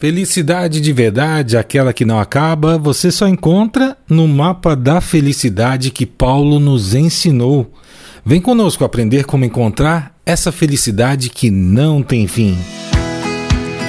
Felicidade de verdade, aquela que não acaba, você só encontra no mapa da felicidade que Paulo nos ensinou. Vem conosco aprender como encontrar essa felicidade que não tem fim.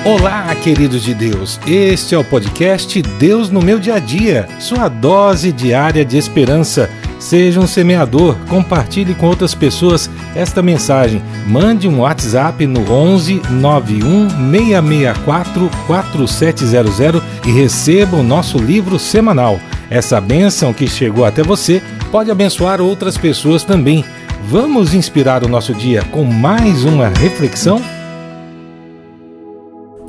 Olá, queridos de Deus. Este é o podcast Deus no meu dia a dia, sua dose diária de esperança. Seja um semeador, compartilhe com outras pessoas esta mensagem. Mande um WhatsApp no 11 91 664 4700 e receba o nosso livro semanal. Essa bênção que chegou até você pode abençoar outras pessoas também. Vamos inspirar o nosso dia com mais uma reflexão?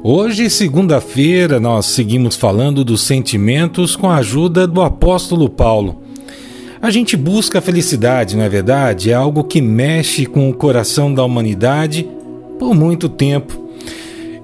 Hoje, segunda-feira, nós seguimos falando dos sentimentos com a ajuda do apóstolo Paulo. A gente busca a felicidade, não é verdade? É algo que mexe com o coração da humanidade por muito tempo.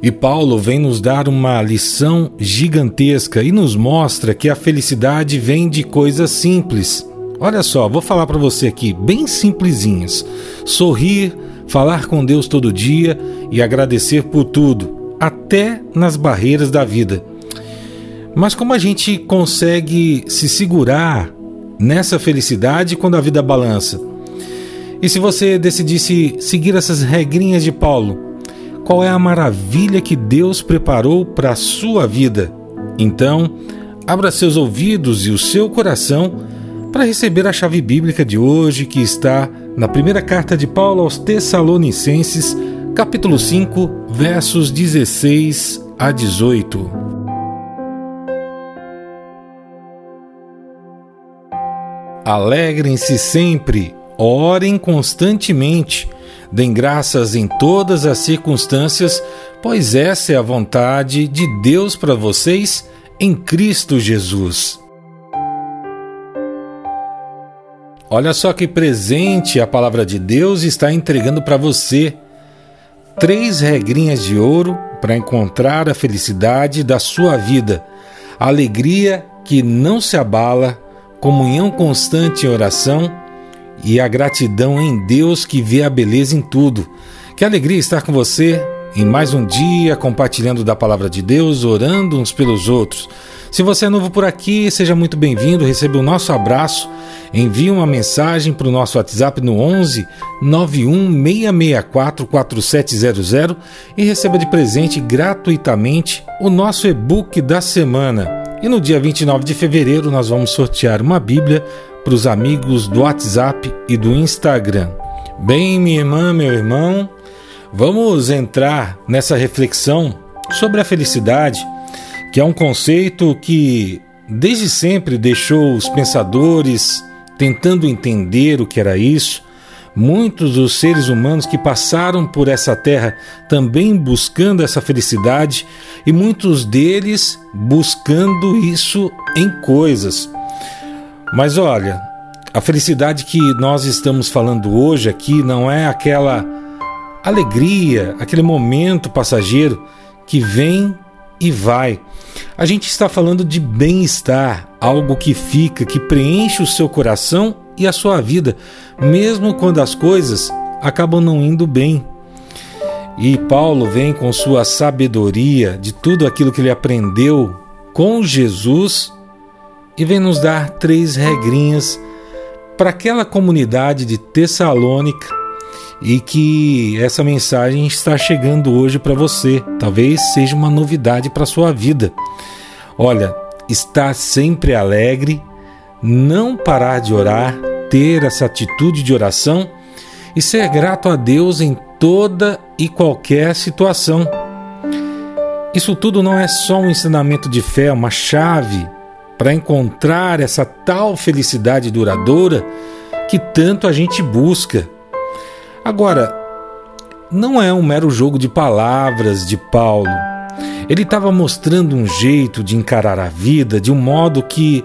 E Paulo vem nos dar uma lição gigantesca e nos mostra que a felicidade vem de coisas simples. Olha só, vou falar para você aqui, bem simplesinhas. Sorrir, falar com Deus todo dia e agradecer por tudo, até nas barreiras da vida. Mas como a gente consegue se segurar nessa felicidade quando a vida balança. E se você decidisse seguir essas regrinhas de Paulo, qual é a maravilha que Deus preparou para a sua vida? Então, abra seus ouvidos e o seu coração para receber a chave bíblica de hoje que está na primeira carta de Paulo aos Tessalonicenses, capítulo 5, versos 16 a 18. Alegrem-se sempre, orem constantemente, deem graças em todas as circunstâncias, pois essa é a vontade de Deus para vocês em Cristo Jesus. Olha só que presente a palavra de Deus está entregando para você. Três regrinhas de ouro para encontrar a felicidade da sua vida. Alegria que não se abala comunhão constante em oração e a gratidão em Deus que vê a beleza em tudo. Que alegria estar com você em mais um dia compartilhando da palavra de Deus, orando uns pelos outros. Se você é novo por aqui, seja muito bem-vindo, receba o nosso abraço. Envie uma mensagem para o nosso WhatsApp no 11 91 664 4700 e receba de presente gratuitamente o nosso e-book da semana. E no dia 29 de fevereiro nós vamos sortear uma Bíblia para os amigos do WhatsApp e do Instagram. Bem, minha irmã, meu irmão, vamos entrar nessa reflexão sobre a felicidade, que é um conceito que desde sempre deixou os pensadores tentando entender o que era isso Muitos dos seres humanos que passaram por essa terra também buscando essa felicidade e muitos deles buscando isso em coisas. Mas olha, a felicidade que nós estamos falando hoje aqui não é aquela alegria, aquele momento passageiro que vem e vai. A gente está falando de bem-estar, algo que fica, que preenche o seu coração e a sua vida, mesmo quando as coisas acabam não indo bem. E Paulo vem com sua sabedoria de tudo aquilo que ele aprendeu com Jesus e vem nos dar três regrinhas para aquela comunidade de Tessalônica e que essa mensagem está chegando hoje para você. Talvez seja uma novidade para sua vida. Olha, estar sempre alegre não parar de orar, ter essa atitude de oração e ser grato a Deus em toda e qualquer situação. Isso tudo não é só um ensinamento de fé, é uma chave para encontrar essa tal felicidade duradoura que tanto a gente busca. Agora, não é um mero jogo de palavras de Paulo. Ele estava mostrando um jeito de encarar a vida de um modo que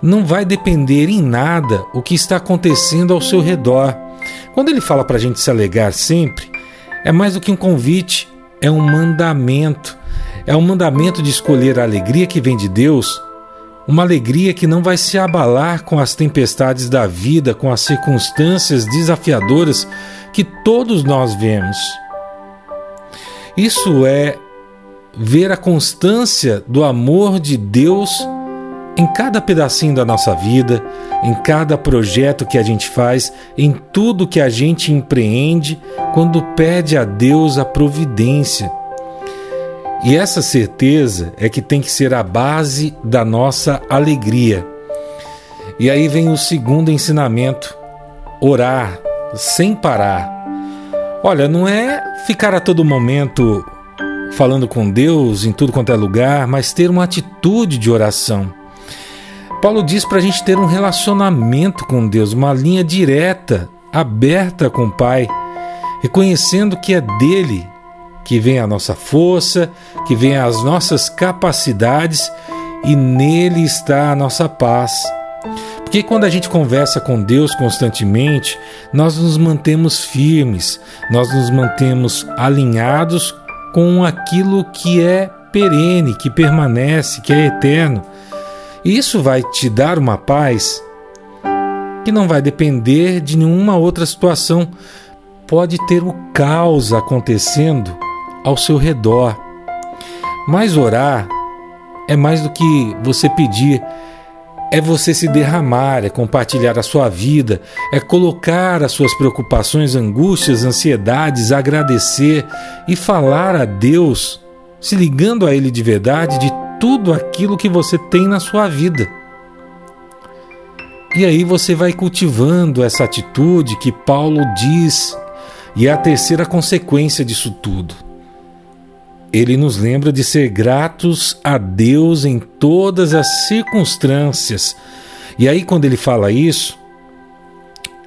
não vai depender em nada o que está acontecendo ao seu redor. Quando ele fala para a gente se alegar sempre, é mais do que um convite, é um mandamento. É um mandamento de escolher a alegria que vem de Deus, uma alegria que não vai se abalar com as tempestades da vida, com as circunstâncias desafiadoras que todos nós vemos. Isso é ver a constância do amor de Deus em cada pedacinho da nossa vida, em cada projeto que a gente faz, em tudo que a gente empreende, quando pede a Deus a providência. E essa certeza é que tem que ser a base da nossa alegria. E aí vem o segundo ensinamento: orar sem parar. Olha, não é ficar a todo momento falando com Deus em tudo quanto é lugar, mas ter uma atitude de oração. Paulo diz para a gente ter um relacionamento com Deus, uma linha direta, aberta com o Pai, reconhecendo que é dele que vem a nossa força, que vem as nossas capacidades e nele está a nossa paz. Porque quando a gente conversa com Deus constantemente, nós nos mantemos firmes, nós nos mantemos alinhados com aquilo que é perene, que permanece, que é eterno. E isso vai te dar uma paz que não vai depender de nenhuma outra situação. Pode ter o caos acontecendo ao seu redor. Mas orar é mais do que você pedir, é você se derramar, é compartilhar a sua vida, é colocar as suas preocupações, angústias, ansiedades, agradecer e falar a Deus, se ligando a Ele de verdade de tudo aquilo que você tem na sua vida. E aí você vai cultivando essa atitude que Paulo diz, e é a terceira consequência disso tudo. Ele nos lembra de ser gratos a Deus em todas as circunstâncias. E aí, quando ele fala isso,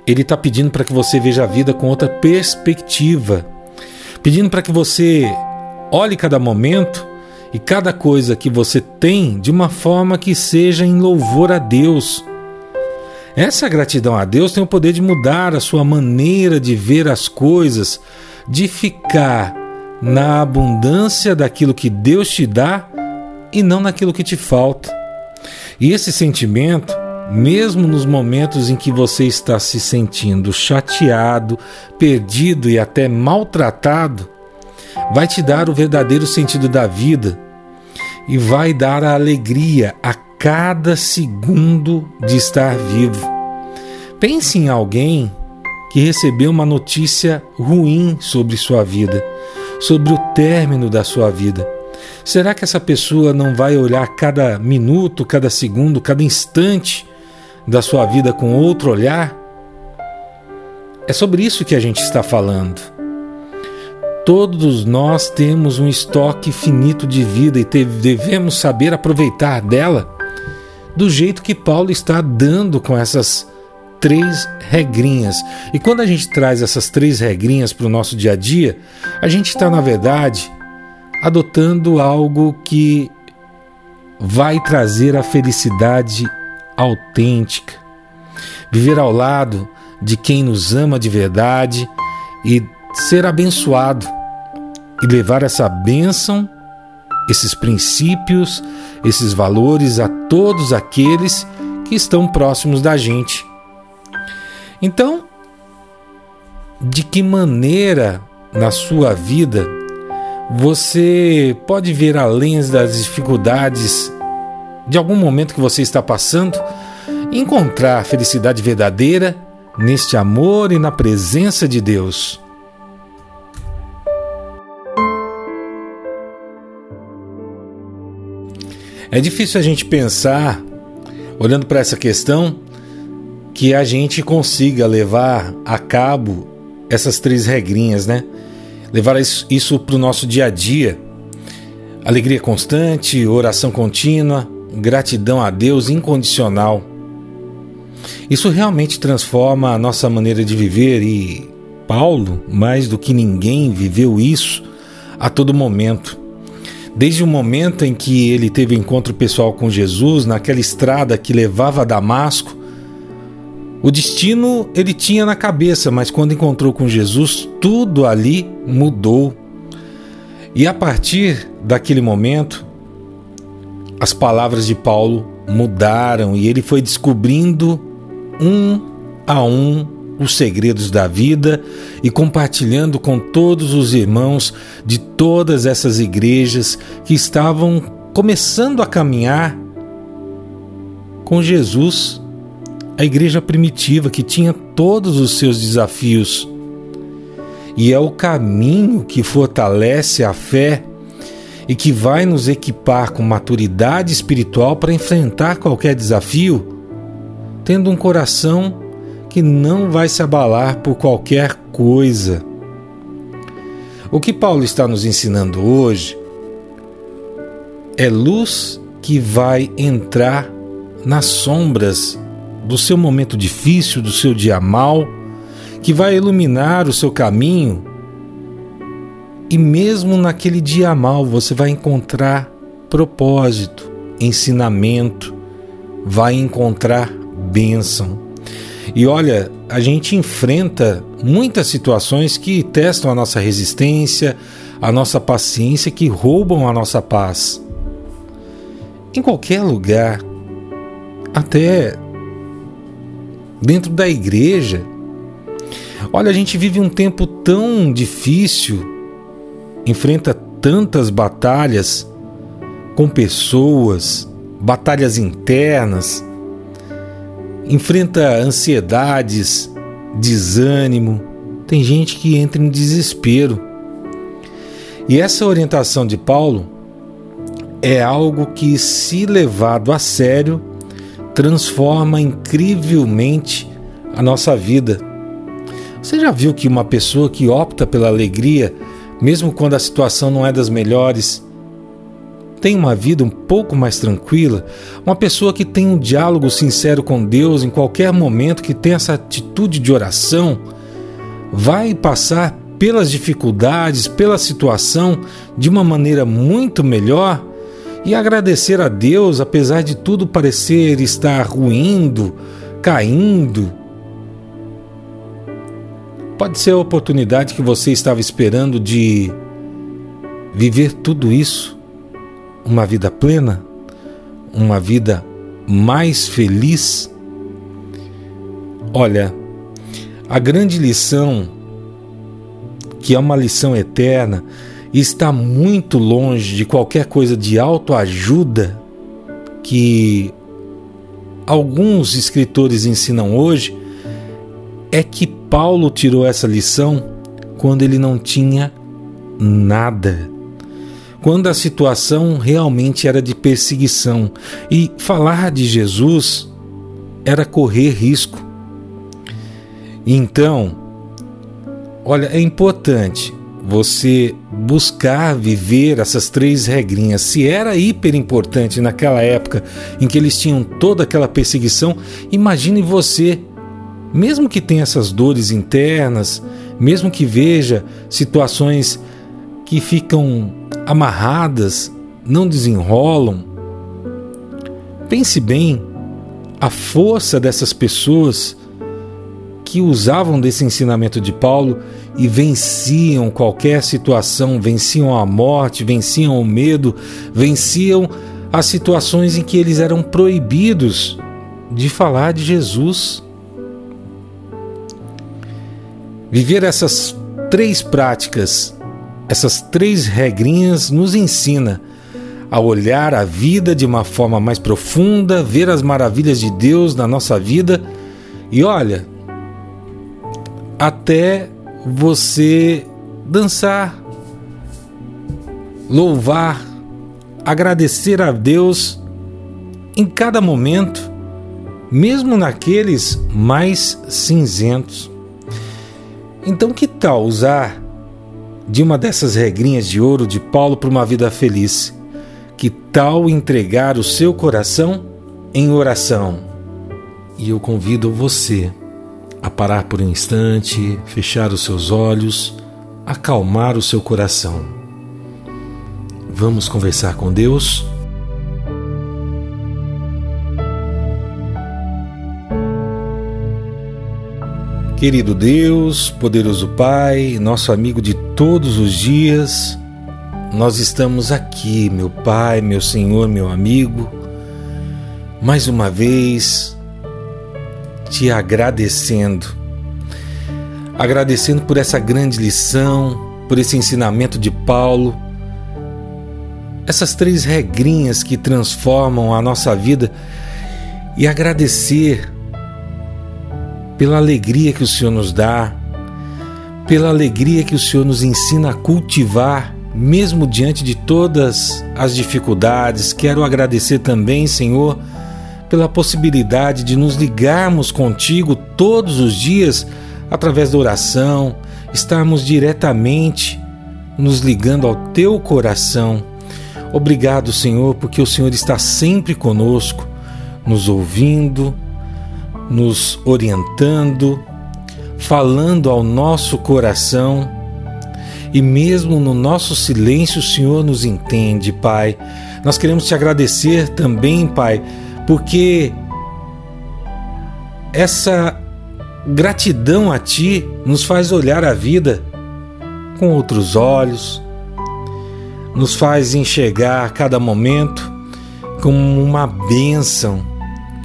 ele está pedindo para que você veja a vida com outra perspectiva, pedindo para que você olhe cada momento e cada coisa que você tem de uma forma que seja em louvor a Deus. Essa gratidão a Deus tem o poder de mudar a sua maneira de ver as coisas, de ficar na abundância daquilo que Deus te dá e não naquilo que te falta. E esse sentimento, mesmo nos momentos em que você está se sentindo chateado, perdido e até maltratado, vai te dar o verdadeiro sentido da vida e vai dar a alegria a cada segundo de estar vivo. Pense em alguém que recebeu uma notícia ruim sobre sua vida, sobre o término da sua vida. Será que essa pessoa não vai olhar cada minuto, cada segundo, cada instante da sua vida com outro olhar? É sobre isso que a gente está falando. Todos nós temos um estoque finito de vida e devemos saber aproveitar dela do jeito que Paulo está dando com essas três regrinhas. E quando a gente traz essas três regrinhas para o nosso dia a dia, a gente está, na verdade, adotando algo que vai trazer a felicidade autêntica. Viver ao lado de quem nos ama de verdade e ser abençoado e levar essa bênção, esses princípios, esses valores a todos aqueles que estão próximos da gente. Então, de que maneira na sua vida você pode ver além das dificuldades de algum momento que você está passando, encontrar a felicidade verdadeira neste amor e na presença de Deus? É difícil a gente pensar, olhando para essa questão, que a gente consiga levar a cabo essas três regrinhas, né? Levar isso para o nosso dia a dia. Alegria constante, oração contínua, gratidão a Deus incondicional. Isso realmente transforma a nossa maneira de viver e Paulo, mais do que ninguém, viveu isso a todo momento. Desde o momento em que ele teve encontro pessoal com Jesus, naquela estrada que levava a Damasco, o destino ele tinha na cabeça, mas quando encontrou com Jesus, tudo ali mudou. E a partir daquele momento, as palavras de Paulo mudaram e ele foi descobrindo um a um os segredos da vida e compartilhando com todos os irmãos de todas essas igrejas que estavam começando a caminhar com Jesus, a igreja primitiva que tinha todos os seus desafios. E é o caminho que fortalece a fé e que vai nos equipar com maturidade espiritual para enfrentar qualquer desafio, tendo um coração que não vai se abalar por qualquer coisa. O que Paulo está nos ensinando hoje é luz que vai entrar nas sombras do seu momento difícil, do seu dia mal, que vai iluminar o seu caminho. E mesmo naquele dia mal, você vai encontrar propósito, ensinamento, vai encontrar bênção. E olha, a gente enfrenta muitas situações que testam a nossa resistência, a nossa paciência, que roubam a nossa paz. Em qualquer lugar, até dentro da igreja. Olha, a gente vive um tempo tão difícil, enfrenta tantas batalhas com pessoas, batalhas internas, enfrenta ansiedades, desânimo, tem gente que entra em desespero. E essa orientação de Paulo é algo que, se levado a sério, transforma incrivelmente a nossa vida. Você já viu que uma pessoa que opta pela alegria, mesmo quando a situação não é das melhores, tem uma vida um pouco mais tranquila, uma pessoa que tem um diálogo sincero com Deus em qualquer momento, que tem essa atitude de oração, vai passar pelas dificuldades, pela situação de uma maneira muito melhor e agradecer a Deus, apesar de tudo parecer estar ruindo, caindo. Pode ser a oportunidade que você estava esperando de viver tudo isso uma vida plena, uma vida mais feliz? Olha, a grande lição, que é uma lição eterna, está muito longe de qualquer coisa de autoajuda que alguns escritores ensinam hoje, é que Paulo tirou essa lição quando ele não tinha nada quando a situação realmente era de perseguição e falar de Jesus era correr risco. Então, olha, é importante você buscar viver essas três regrinhas. Se era hiper importante naquela época em que eles tinham toda aquela perseguição, imagine você, mesmo que tenha essas dores internas, mesmo que veja situações que ficam amarradas, não desenrolam. Pense bem a força dessas pessoas que usavam desse ensinamento de Paulo e venciam qualquer situação, venciam a morte, venciam o medo, venciam as situações em que eles eram proibidos de falar de Jesus. Viver essas três práticas essas três regrinhas nos ensina a olhar a vida de uma forma mais profunda, ver as maravilhas de Deus na nossa vida e olha, até você dançar, louvar, agradecer a Deus em cada momento, mesmo naqueles mais cinzentos. Então, que tal usar de uma dessas regrinhas de ouro de Paulo para uma vida feliz. Que tal entregar o seu coração em oração? E eu convido você a parar por um instante, fechar os seus olhos, acalmar o seu coração. Vamos conversar com Deus? Querido Deus, poderoso Pai, nosso amigo de todos os dias, nós estamos aqui, meu Pai, meu Senhor, meu amigo, mais uma vez te agradecendo, agradecendo por essa grande lição, por esse ensinamento de Paulo, essas três regrinhas que transformam a nossa vida. E agradecer pela alegria que o Senhor nos dá, pela alegria que o Senhor nos ensina a cultivar, mesmo diante de todas as dificuldades. Quero agradecer também, Senhor, pela possibilidade de nos ligarmos contigo todos os dias através da oração, estarmos diretamente nos ligando ao teu coração. Obrigado, Senhor, porque o Senhor está sempre conosco, nos ouvindo, nos orientando, falando ao nosso coração. E mesmo no nosso silêncio, o Senhor nos entende, Pai. Nós queremos te agradecer também, Pai, porque essa gratidão a Ti nos faz olhar a vida com outros olhos, nos faz enxergar cada momento como uma bênção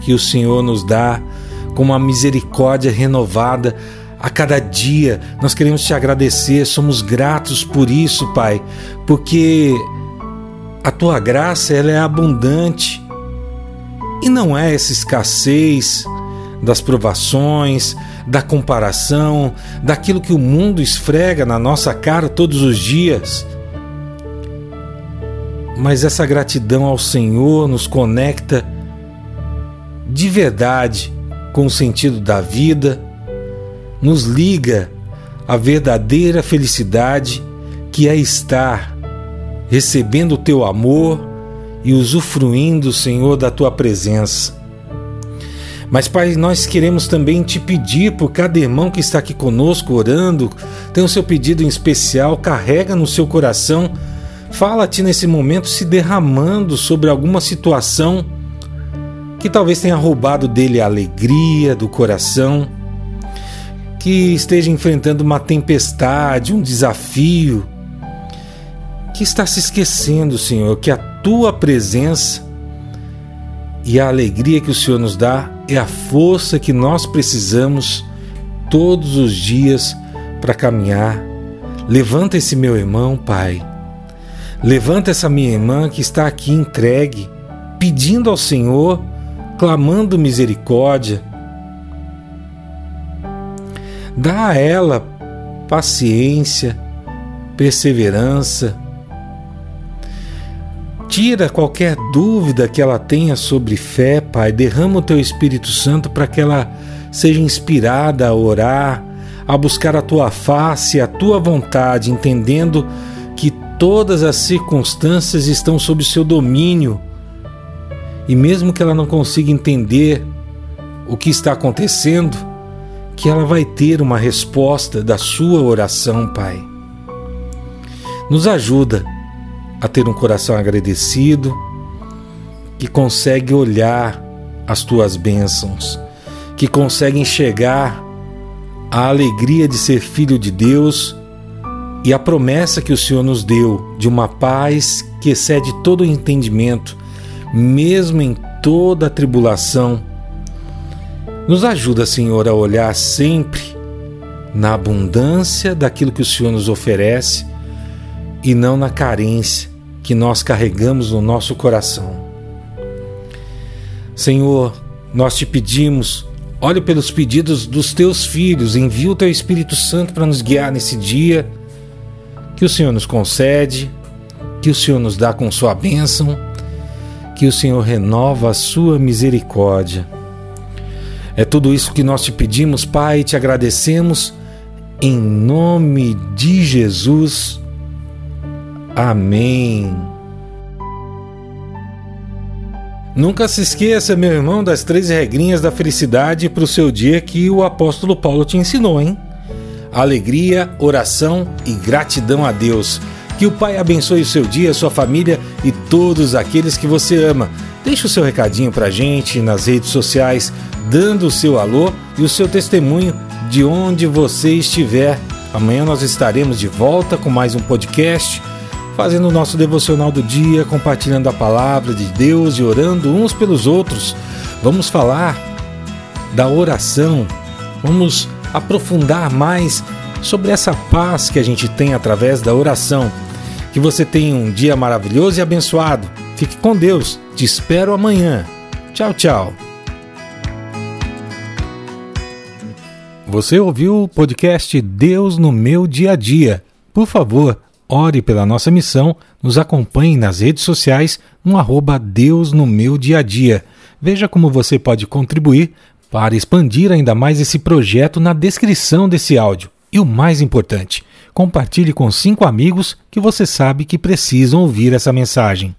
que o Senhor nos dá, com uma misericórdia renovada a cada dia. Nós queremos te agradecer, somos gratos por isso, Pai, porque a tua graça ela é abundante e não é essa escassez das provações, da comparação, daquilo que o mundo esfrega na nossa cara todos os dias. Mas essa gratidão ao Senhor nos conecta de verdade com o sentido da vida, nos liga à verdadeira felicidade que é estar recebendo o teu amor e usufruindo, Senhor, da tua presença. Mas, Pai, nós queremos também te pedir por cada irmão que está aqui conosco orando, tem o seu pedido em especial, carrega no seu coração, fala-te nesse momento se derramando sobre alguma situação que talvez tenha roubado dele a alegria do coração, que esteja enfrentando uma tempestade, um desafio, que está se esquecendo, Senhor, que a tua presença e a alegria que o Senhor nos dá é a força que nós precisamos todos os dias para caminhar. Levanta esse meu irmão, Pai. Levanta essa minha irmã que está aqui entregue, pedindo ao Senhor, clamando misericórdia. Dá a ela paciência, perseverança, Tira qualquer dúvida que ela tenha sobre fé, Pai. Derrama o teu Espírito Santo para que ela seja inspirada a orar, a buscar a tua face, a tua vontade, entendendo que todas as circunstâncias estão sob seu domínio. E mesmo que ela não consiga entender o que está acontecendo, que ela vai ter uma resposta da sua oração, Pai. Nos ajuda a ter um coração agradecido, que consegue olhar as tuas bênçãos, que consegue enxergar a alegria de ser filho de Deus e a promessa que o Senhor nos deu de uma paz que excede todo o entendimento, mesmo em toda a tribulação. Nos ajuda, Senhor, a olhar sempre na abundância daquilo que o Senhor nos oferece e não na carência que nós carregamos no nosso coração. Senhor, nós te pedimos, olhe pelos pedidos dos teus filhos, envia o teu Espírito Santo para nos guiar nesse dia, que o Senhor nos concede, que o Senhor nos dá com sua bênção, que o Senhor renova a sua misericórdia. É tudo isso que nós te pedimos, Pai, e te agradecemos em nome de Jesus. Amém. Nunca se esqueça, meu irmão, das três regrinhas da felicidade para o seu dia que o apóstolo Paulo te ensinou, hein? Alegria, oração e gratidão a Deus. Que o Pai abençoe o seu dia, sua família e todos aqueles que você ama. Deixe o seu recadinho para a gente nas redes sociais, dando o seu alô e o seu testemunho de onde você estiver. Amanhã nós estaremos de volta com mais um podcast fazendo o nosso devocional do dia, compartilhando a palavra de Deus e orando uns pelos outros. Vamos falar da oração, vamos aprofundar mais sobre essa paz que a gente tem através da oração. Que você tenha um dia maravilhoso e abençoado. Fique com Deus. Te espero amanhã. Tchau, tchau. Você ouviu o podcast Deus no meu dia a dia. Por favor, ore pela nossa missão, nos acompanhe nas redes sociais no arroba Deus no meu dia a dia. Veja como você pode contribuir para expandir ainda mais esse projeto na descrição desse áudio. E o mais importante, compartilhe com cinco amigos que você sabe que precisam ouvir essa mensagem.